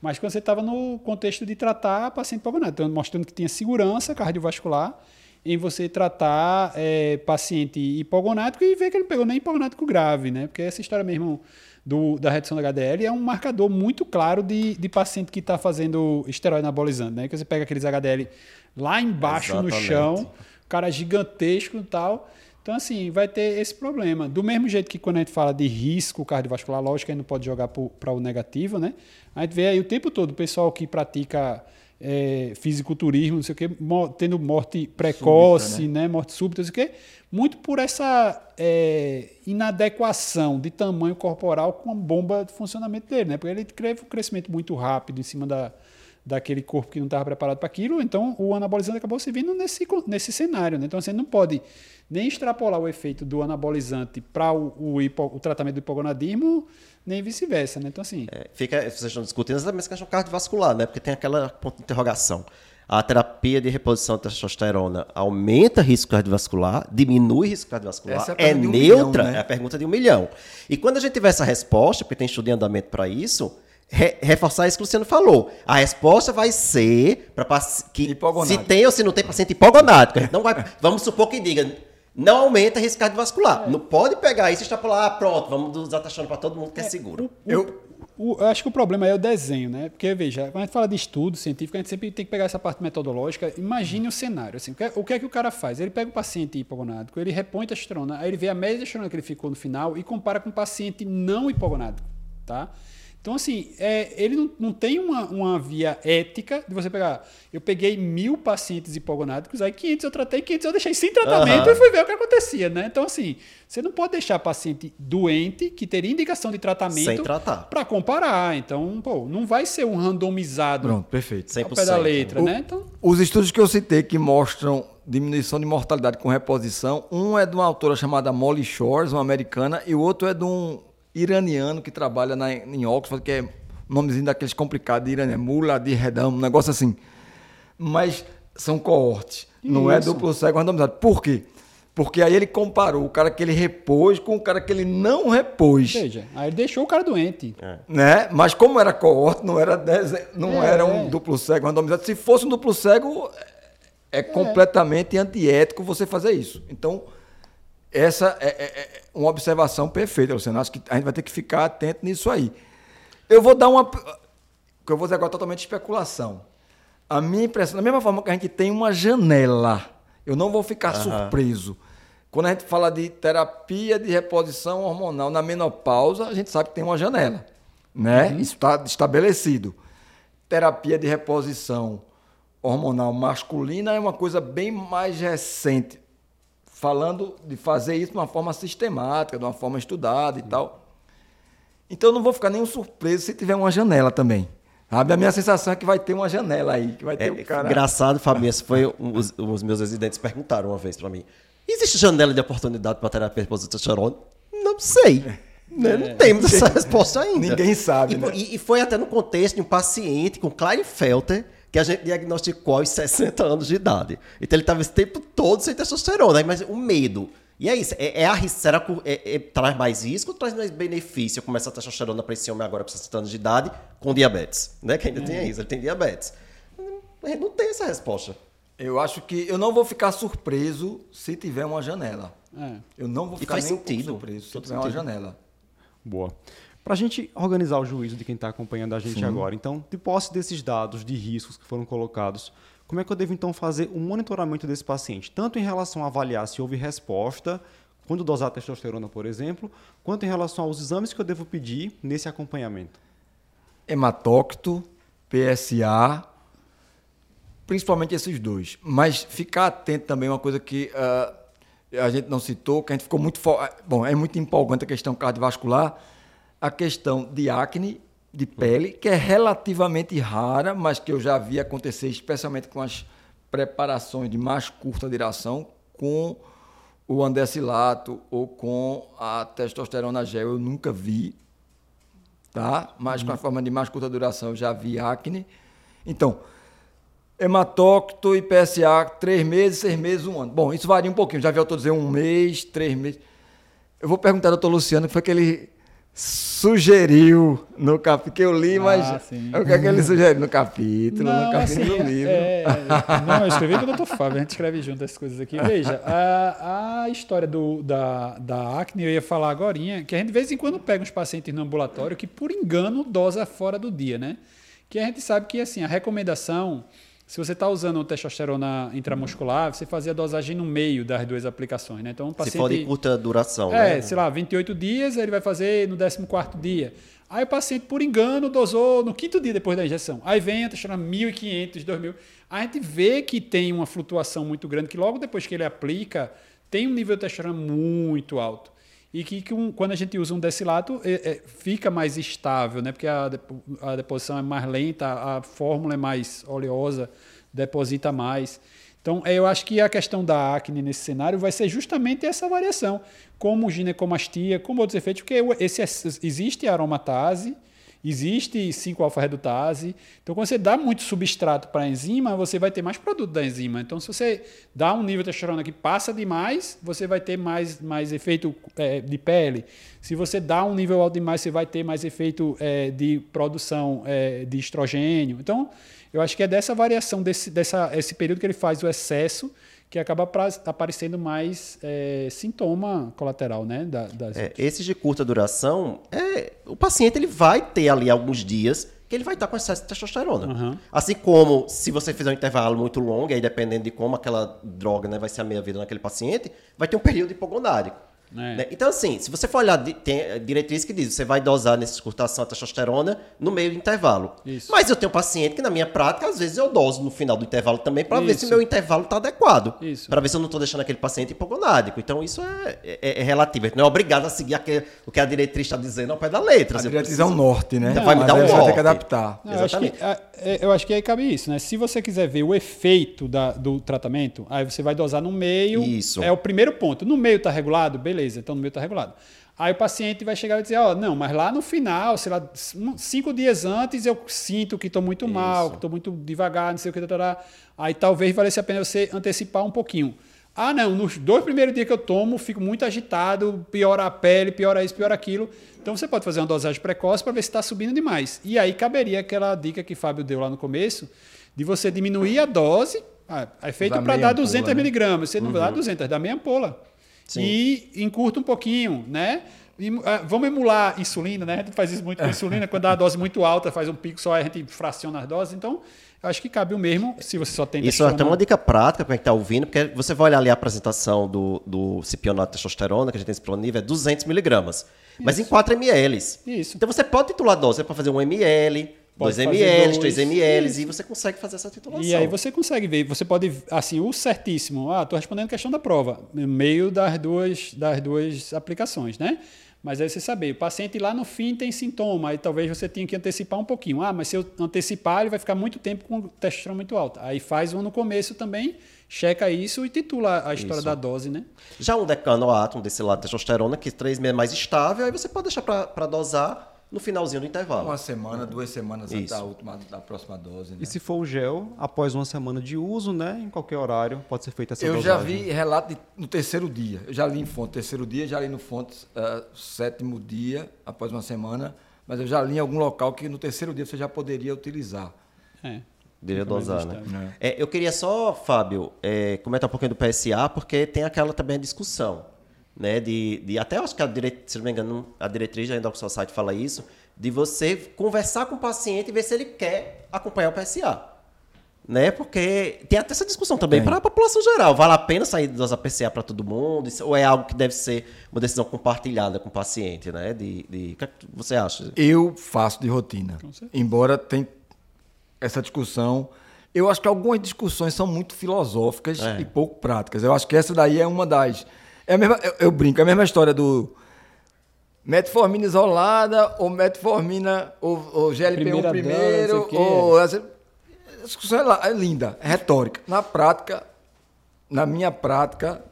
mas quando você estava no contexto de tratar paciente hipogonádico, então mostrando que tinha segurança cardiovascular em você tratar é, paciente hipogonádico e ver que ele não pegou nem hipogonádico grave, né? Porque essa história mesmo do, da redução da HDL é um marcador muito claro de, de paciente que está fazendo esteroide anabolizante, né? Que você pega aqueles HDL lá embaixo no Exatamente. chão, cara gigantesco e tal. Então, assim, vai ter esse problema. Do mesmo jeito que quando a gente fala de risco cardiovascular, lógico que a gente não pode jogar para o negativo, né? A gente vê aí o tempo todo o pessoal que pratica é, fisiculturismo, não sei o quê, tendo morte precoce, né? Morte súbita, não sei o quê, muito por essa é, inadequação de tamanho corporal com a bomba de funcionamento dele, né? Porque ele teve um crescimento muito rápido em cima da, daquele corpo que não estava preparado para aquilo, então o anabolizante acabou se vindo nesse, nesse cenário. Né? Então você não pode nem extrapolar o efeito do anabolizante para o, o, hipo- o tratamento do hipogonadismo, nem vice-versa. Né? Então, assim, É, fica, vocês estão discutindo exatamente essa questão cardiovascular, né? Porque tem aquela ponto de interrogação. A terapia de reposição de testosterona aumenta risco cardiovascular, diminui risco cardiovascular, Essa é a é, um neutra, milhão, né? é a pergunta de um milhão. E quando a gente tiver essa resposta, porque tem estudo em andamento para isso, re- reforçar isso que o Luciano falou. A resposta vai ser para que se tem ou se não tem paciente gente não vai, vamos supor que diga, não aumenta risco cardiovascular. Não pode pegar isso e extrapolar, ah, pronto, vamos usar testosterona para todo mundo que é, seguro. Eu, O- eu acho que o problema é o desenho, né? Porque, veja, quando a gente fala de estudo científico, a gente sempre tem que pegar essa parte metodológica. Imagine o cenário. Assim, o, que é, o que é que o cara faz? Ele pega o paciente hipogonádico, ele repõe testosterona, aí ele vê a média de testosterona que ele ficou no final e compara com o paciente não hipogonádico, tá? Então, assim, é, ele não, não tem uma, uma via ética de você pegar. Eu peguei mil pacientes hipogonáticos, aí 500 eu tratei, 500 eu deixei sem tratamento Aham. e fui ver o que acontecia, né? Então, assim, você não pode deixar paciente doente, que teria indicação de tratamento, para comparar. Então, pô, não vai ser um randomizado pronto, perfeito. 100%. ao pé da letra, O- né? Então, Os estudos que eu citei que mostram diminuição de mortalidade com reposição, um é de uma autora chamada Molly Shores, uma americana, e o outro é de um iraniano que trabalha na, em Oxford, que é um nomezinho daqueles complicados de Irânia, Mula de Redam, um negócio assim. Mas são coortes, não é Isso. duplo cego randomizado. Por quê? Porque aí ele comparou o cara que ele repôs com o cara que ele não repôs. veja, aí ele deixou o cara doente. Né? Mas como era coorte, não era, dese- não É, era um é. duplo cego randomizado. Se fosse um duplo cego, é, completamente antiético você fazer isso. Então, essa é, é- é uma observação perfeita, Luciano. Acho que a gente vai ter que ficar atento nisso aí. Eu vou dar uma. O que eu vou dizer agora é totalmente especulação. A minha impressão, da mesma forma que a gente tem uma janela, eu não vou ficar surpreso. Quando a gente fala de terapia de reposição hormonal na menopausa, a gente sabe que tem uma janela. Né? Isso está estabelecido. Terapia de reposição hormonal masculina é uma coisa bem mais recente. Falando de fazer isso de uma forma sistemática, de uma forma estudada e tal. Então eu não vou ficar nenhum surpreso se tiver uma janela também. Sabe? A minha sensação é que vai ter uma janela aí, que vai ter É, o cara. Engraçado, Fabinho, esse foi um- os, os meus residentes perguntaram uma vez pra mim: existe janela de oportunidade para terapia testosterona? Não sei. Né? Não temos essa resposta ainda. Ninguém sabe, E, né? e- e foi até no contexto de um paciente com Klinefelter que a gente diagnosticou aos 60 anos de idade. Então ele estava esse tempo todo sem testosterona, aí, mas o medo. E é isso, é, é a, será que é- é- traz mais risco ou traz mais benefício começar a testosterona para esse homem agora com 60 anos de idade com diabetes? Né? Que ainda tem isso, ele tem diabetes. Gente não tem essa resposta. Eu acho que eu não vou ficar surpreso se tiver uma janela. É. Eu não vou E ficar faz nem um pouco sentido. surpreso se tiver uma sentido. janela. Boa. Para a gente organizar o juízo de quem está acompanhando a gente agora, então, de posse desses dados de riscos que foram colocados, como é que eu devo então fazer o monitoramento desse paciente? Tanto em relação a avaliar se houve resposta, quando dosar testosterona, por exemplo, quanto em relação aos exames que eu devo pedir nesse acompanhamento. Hematócito, PSA, principalmente esses dois. Mas ficar atento também é uma coisa que ah, a gente não citou, que a gente ficou muito. ah, Bom, é muito empolgante a questão cardiovascular, a questão de acne de pele, que é relativamente rara, mas que eu já vi acontecer, especialmente com as preparações de mais curta duração, com o andesilato ou com a testosterona gel. Eu nunca vi tá? Mas com a forma de mais curta duração eu já vi acne. Então, hematócito e PSA, três meses, seis meses, um ano. Bom, isso varia um pouquinho. Já vi autor dizer um mês, três meses. Eu vou perguntar ao doutor Luciano o que foi que ele sugeriu no capítulo, que eu li, Ah, mas sim. o que é que ele sugeriu no capítulo, no capítulo assim, do livro. é- é- não, eu escrevi com o Dr. Fábio, a gente escreve junto essas coisas aqui. Veja, a, a história do, da, da acne, eu ia falar agora, que a gente de vez em quando pega uns pacientes no ambulatório que, por engano, dosa fora do dia, né? Que a gente sabe que, assim, a recomendação, se você está usando testosterona intramuscular, você fazia a dosagem no meio das duas aplicações, né? Então, Se paciente... for de curta duração, É, né? sei lá, 28 dias, ele vai fazer no 14 dia. Aí o paciente, por engano, dosou no quinto dia depois da injeção. Aí vem a testosterona 1.500, 2.000. A gente vê que tem uma flutuação muito grande, que logo depois que ele aplica, tem um nível de testosterona muito alto. E que, que um- quando a gente usa um desilato, é- é, fica mais estável, né? porque a, a deposição é mais lenta, a fórmula é mais oleosa, deposita mais. Então, eu acho que a questão da acne nesse cenário vai ser justamente essa variação, como ginecomastia, como outros efeitos, porque esse, existe a aromatase, existe 5-alfa-redutase. Então, quando você dá muito substrato para a enzima, você vai ter mais produto da enzima. Então, se você dá um nível de testosterona que passa demais, você vai ter mais, mais efeito eh, de pele. Se você dá um nível alto demais, você vai ter mais efeito eh, de produção eh, de estrogênio. Então, eu acho que é dessa variação, desse dessa, esse período que ele faz o excesso, que acaba aparecendo mais eh, sintoma colateral, né? Da, das É, esses de curta duração, é, o paciente ele vai ter ali alguns dias que ele vai estar com excesso de testosterona. Uhum. Assim como se você fizer um intervalo muito longo, aí dependendo de como aquela droga né, vai ser a meia-vida naquele paciente, vai ter um período hipogonárico. É. Né? Então, assim, se você for olhar, tem a diretriz que diz, você vai dosar nessa curtação a testosterona no meio do intervalo. Isso. Mas eu tenho paciente que, na minha prática, às vezes eu doso no final do intervalo também para ver se meu intervalo está adequado. Isso. Para ver se eu não estou deixando aquele paciente hipogonádico. Então, isso é, é- é relativo. A gente não é obrigado a seguir aquele- o que a diretriz está dizendo ao pé da letra. A diretriz é o norte, né? Então vai me dar um aí você vai ter que norte. adaptar. Não, eu, acho que, é, eu acho que aí cabe isso, né? Se você quiser ver o efeito da- do tratamento, aí você vai dosar no meio. Isso. É o primeiro ponto. No meio está regulado? Beleza, então no meio está regulado. Aí o paciente vai chegar e dizer, ó, não, mas lá no final, sei lá, cinco dias antes eu sinto que estou muito mal, que estou muito devagar, não sei o que, tarará. aí talvez valesse a pena você antecipar um pouquinho. Ah, não, nos dois primeiros dias que eu tomo, fico muito agitado, piora a pele, piora isso, piora aquilo. Então você pode fazer uma dosagem precoce para ver se está subindo demais. E aí caberia aquela dica que Fábio deu lá no começo, de você diminuir a dose. Ah, é feito para dar ampola, 200 né? miligramas. Você não dá 200, dá meia ampola. E encurta um pouquinho, né? E, ah, vamos emular insulina, né? A gente faz isso muito com insulina, quando dá a dose muito alta, faz um pico só, a gente fraciona as doses. Então, acho que cabe o mesmo se você só tem Isso é até uma dica prática para quem está ouvindo, porque você vai olhar ali a apresentação do, do cipionato de testosterona, que a gente tem disponível, é 200 miligramas. Mas em 4 ml. Isso. Então você pode titular a dose, você pode fazer 1 ml, Pode 2 fazer ml, dois. 3 ml, e você consegue fazer essa titulação. E aí você consegue ver, você pode, assim, o certíssimo, ah, estou respondendo a questão da prova, no meio das duas, das duas aplicações, né? Mas aí você saber, o paciente lá no fim tem sintoma, aí talvez você tenha que antecipar um pouquinho. Ah, mas se eu antecipar, ele vai ficar muito tempo com testosterona muito alta. Aí faz um no começo também, checa isso e titula a história Isso. da dose, né? Já um decanoátomo desse lado de testosterona, que três meses é mais estável, aí você pode deixar para dosar no finalzinho do intervalo. Uma semana, duas semanas Isso. da última, da próxima dose. Né? E se for o gel, após uma semana de uso, né, em qualquer horário, pode ser feita essa Eu já dosagem. vi relato de- no terceiro dia. Eu já li em fonte terceiro dia, já li no fonte ah, sétimo dia, após uma semana. Mas eu já li em algum local que no terceiro dia você já poderia utilizar. É. Deveria dosar, né? estável. É, eu queria só, Fábio, é, comentar um pouquinho do PSA, porque tem aquela também a discussão, né? De, de até eu acho que a dire- se não me engano, a diretriz da Endocrine Society fala isso, de você conversar com o paciente e ver se ele quer acompanhar o PSA. Né? Porque tem até essa discussão também para a população geral. Vale a pena sair dosar PCA para todo mundo? Ou é algo que deve ser uma decisão compartilhada com o paciente, né? De, de... O que é que você acha? Eu faço de rotina. Embora tem essa discussão. Eu acho que algumas discussões são muito filosóficas É. e pouco práticas. Eu acho que essa daí é uma das. É a mesma, eu, eu brinco, é a mesma história do metformina isolada ou metformina ou, ou GLP-1 Primeira dose, primeiro. quê. ou, essa, a discussão é, lá- é linda, é retórica. Na prática, na minha prática,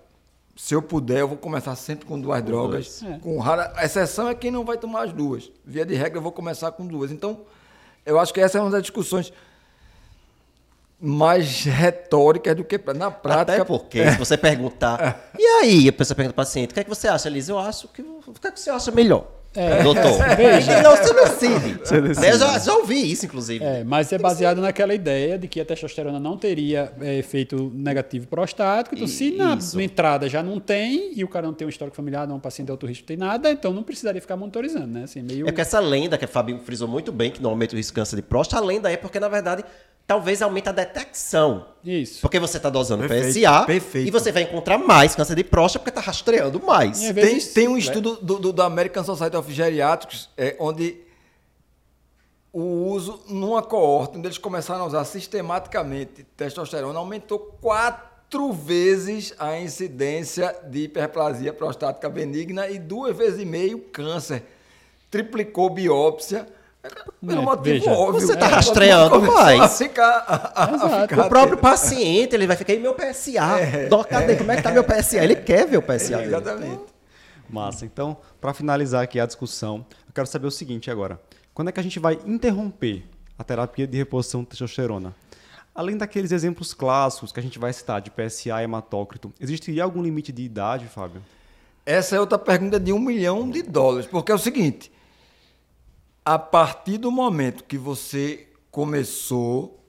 se eu puder, eu vou começar sempre com duas drogas. dois. É. Com rara a exceção é quem não vai tomar as duas. Via de regra, eu vou começar com duas. Então, eu acho que essa é uma das discussões mais retóricas do que na prática. Até porque, se você perguntar, e aí, a pessoa pergunta ao paciente, o que é que você acha, Liz? Eu acho que. O que é que você acha melhor? É. Doutor. Veja. Não, você decide. Você decide. Eu já, já ouvi isso, inclusive. É, mas é baseado naquela ideia de que a testosterona não teria é, efeito negativo prostático. Então, se na, na entrada já não tem, e o cara não tem um histórico familiar, não é um paciente de alto risco, tem nada, então não precisaria ficar monitorizando, né? Assim, meio... É que essa lenda que a Fabinho frisou muito bem, que não aumenta o risco de câncer de próstata, a lenda é porque, na verdade, talvez aumente a detecção. Isso. Porque você está dosando Perfeito, PSA perfeito. e você vai encontrar mais câncer de próstata porque está rastreando mais. E Tem, tem um né? estudo do, do, da American Society of Geriatrics, é, onde o uso numa coorte, onde eles começaram a usar sistematicamente testosterona, aumentou quatro vezes a incidência de hiperplasia prostática benigna e duas vezes e meio câncer. Triplicou biópsia. Pelo É, motivo veja, óbvio. você tá É, rastreando mais. A ficar, a- a ficar O próprio paciente, ele vai ficar, e meu PSA? Dó, cadê? Como é que tá meu PSA? Ele quer ver o PSA dele. Exatamente. Massa. Então, para finalizar aqui a discussão, eu quero saber o seguinte agora. Quando é que a gente vai interromper a terapia de reposição de testosterona? Além daqueles exemplos clássicos que a gente vai citar de PSA hematócrito, existiria algum limite de idade, Fábio? Essa é outra pergunta de um milhão de dólares, porque é o seguinte: a partir do momento que você começou,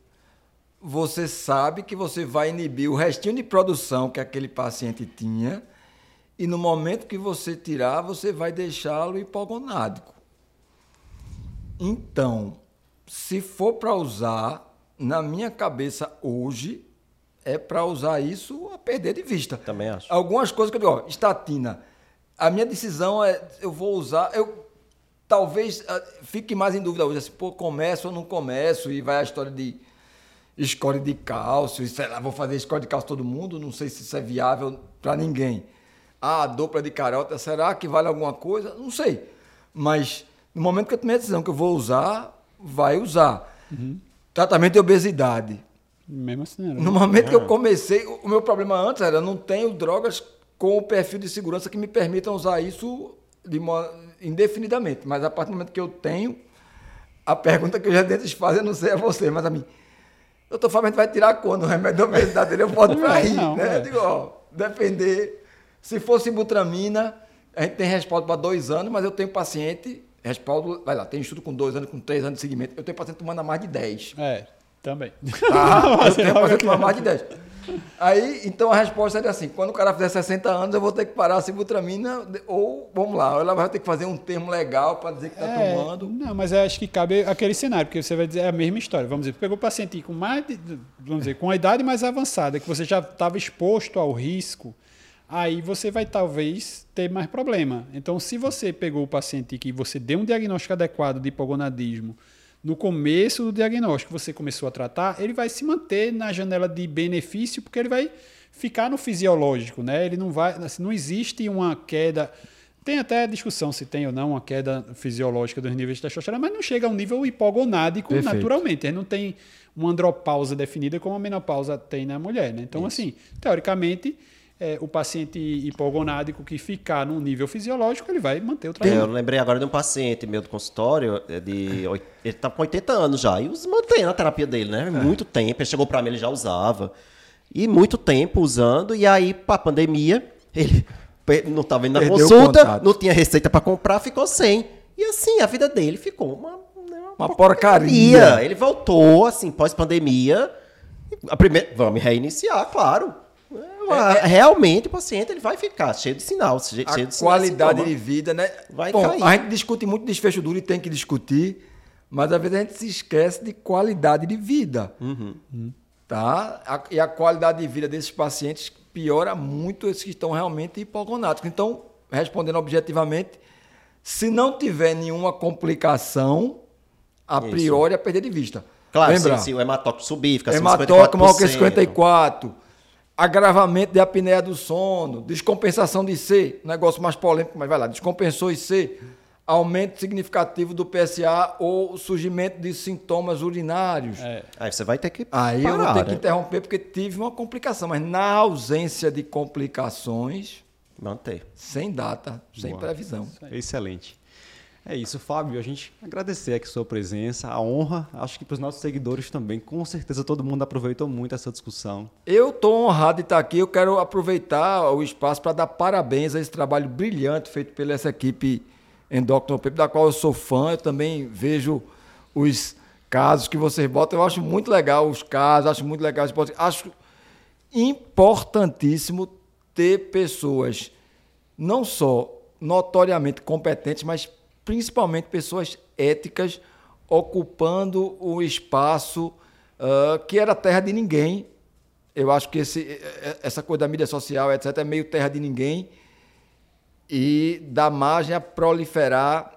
você sabe que você vai inibir o restinho de produção que aquele paciente tinha, e no momento que você tirar, você vai deixá-lo hipogonádico. Então, se for para usar, na minha cabeça hoje, é para usar isso a perder de vista. Também acho. Algumas coisas que eu digo, ó, estatina. A minha decisão é, eu vou usar, eu talvez ah, fique mais em dúvida hoje, assim, pô, começo ou não começo, e vai a história de score de cálcio, e sei lá, vou fazer score de cálcio todo mundo, não sei se isso é viável para ninguém. Ah, a dupla de carota, será que vale alguma coisa? Não sei. Mas no momento que eu tomei a decisão que eu vou usar, vai usar. Tratamento de obesidade. Mesmo assim, era, No né? momento que eu comecei, o meu problema antes era eu não tenho drogas com o perfil de segurança que me permitam usar isso de mo- indefinidamente. Mas a partir do momento que eu tenho, a pergunta que os residentes fazem, eu não sei a você, mas a mim. Doutor Fábio, a gente vai tirar quando o remédio da obesidade dele? Eu boto pra Não, rir. não, né? é. Eu digo, ó, depender. Se fosse butramina, a gente tem respaldo para dois anos, mas eu tenho paciente, respaldo, vai lá, tem estudo com dois anos, com três anos de seguimento. Eu tenho paciente tomando há mais de dez. É, também. Ah, eu tenho logo paciente tomar mais de 10. Aí, então a resposta seria assim: quando o cara fizer 60 anos, eu vou ter que parar a sibutramina, ou vamos lá, ela vai ter que fazer um termo legal para dizer que está É, tomando. Não, mas eu acho que cabe aquele cenário, porque você vai dizer é a mesma história. Vamos dizer, pegou o paciente com mais, de- vamos dizer, com a idade mais avançada, que você já estava exposto ao risco, aí você vai talvez ter mais problema. Então, se você pegou o paciente que você deu um diagnóstico adequado de hipogonadismo no começo do diagnóstico, você começou a tratar, ele vai se manter na janela de benefício, porque ele vai ficar no fisiológico, né? Ele não vai, assim, não existe uma queda Tem até discussão se tem ou não uma queda fisiológica dos níveis de testosterona, mas não chega a um nível hipogonádico Perfeito. naturalmente. Ele não tem uma andropausa definida como a menopausa tem na mulher. Né? Então, assim, teoricamente, é, o paciente hipogonádico que ficar num nível fisiológico, ele vai manter o Eu tratamento. lembrei agora de um paciente meu do consultório, é de, ele tá com 80 anos já, e os mantém na terapia dele, né? Muito tempo, ele chegou pra mim, ele já usava. E muito tempo usando, e aí, pra pandemia, ele não tava indo na Perdeu consulta, não tinha receita pra comprar, ficou sem. E assim, a vida dele ficou uma, né, Uma porcaria. Ele voltou, assim, pós-pandemia. A primeira, vamos reiniciar, claro. É, Realmente o paciente ele vai ficar cheio de sinal, cheio, a cheio de sinal, qualidade de vida, né? Vai Bom, cair. a gente discute muito desfecho duro e tem que discutir, mas às vezes a gente se esquece de qualidade de vida. Uhum. Tá? A- e a qualidade de vida desses pacientes piora muito esses que estão realmente hipogonáticos. Então, respondendo objetivamente, se não tiver nenhuma complicação, a Isso. priori é perder de vista. Claro, Lembra? se, se o hematócrito subir, fica de Hematócrito maior que 54%. 54. Agravamento de apneia do sono. Descompensação de C. Negócio mais polêmico, mas vai lá. Descompensou IC. Aumento significativo do PSA ou surgimento de sintomas urinários. É. Aí você vai ter que Aí eu vou parar, ter que né? interromper porque tive uma complicação. Mas na ausência de complicações, Manter. sem data, sem Boa. previsão. Excelente. É isso, Fábio. A gente agradecer aqui sua presença, a honra. Acho que para os nossos seguidores também. Com certeza todo mundo aproveitou muito essa discussão. Eu estou honrado de estar aqui. Eu quero aproveitar o espaço para dar parabéns a esse trabalho brilhante feito pela essa equipe Endócrino Paper, da qual eu sou fã. Eu também vejo os casos que vocês botam. Eu acho muito legal os casos, acho muito legal os. Acho importantíssimo ter pessoas não só notoriamente competentes, mas principalmente pessoas éticas ocupando o espaço ah, que era terra de ninguém. Eu acho que esse, eh, eh, essa coisa da mídia social, etc., é meio terra de ninguém e dá margem a proliferar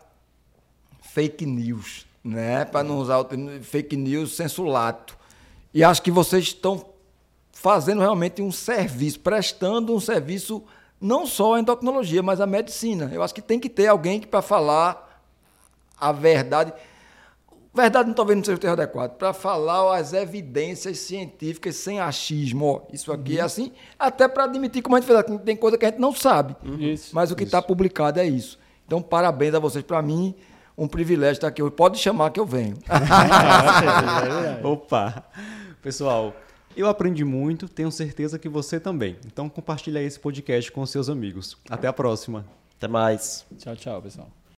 fake news, né? Para não usar o termo fake news sensulato. E acho que vocês estão fazendo realmente um serviço, prestando um serviço não só à endocrinologia, mas à medicina. Eu acho que tem que ter alguém que para falar a verdade, verdade não talvez não seja o termo adequado, para falar as evidências científicas sem achismo. Ó, isso aqui é assim, até para admitir, como a gente fez aqui, tem coisa que a gente não sabe. Isso, Mas o que está publicado é isso. Então, parabéns a vocês. Para mim, um privilégio estar aqui hoje. Pode chamar que eu venho. Opa! Pessoal, eu aprendi muito, tenho certeza que você também. Então compartilha esse podcast com seus amigos. Até a próxima. Até mais. Tchau, tchau, pessoal.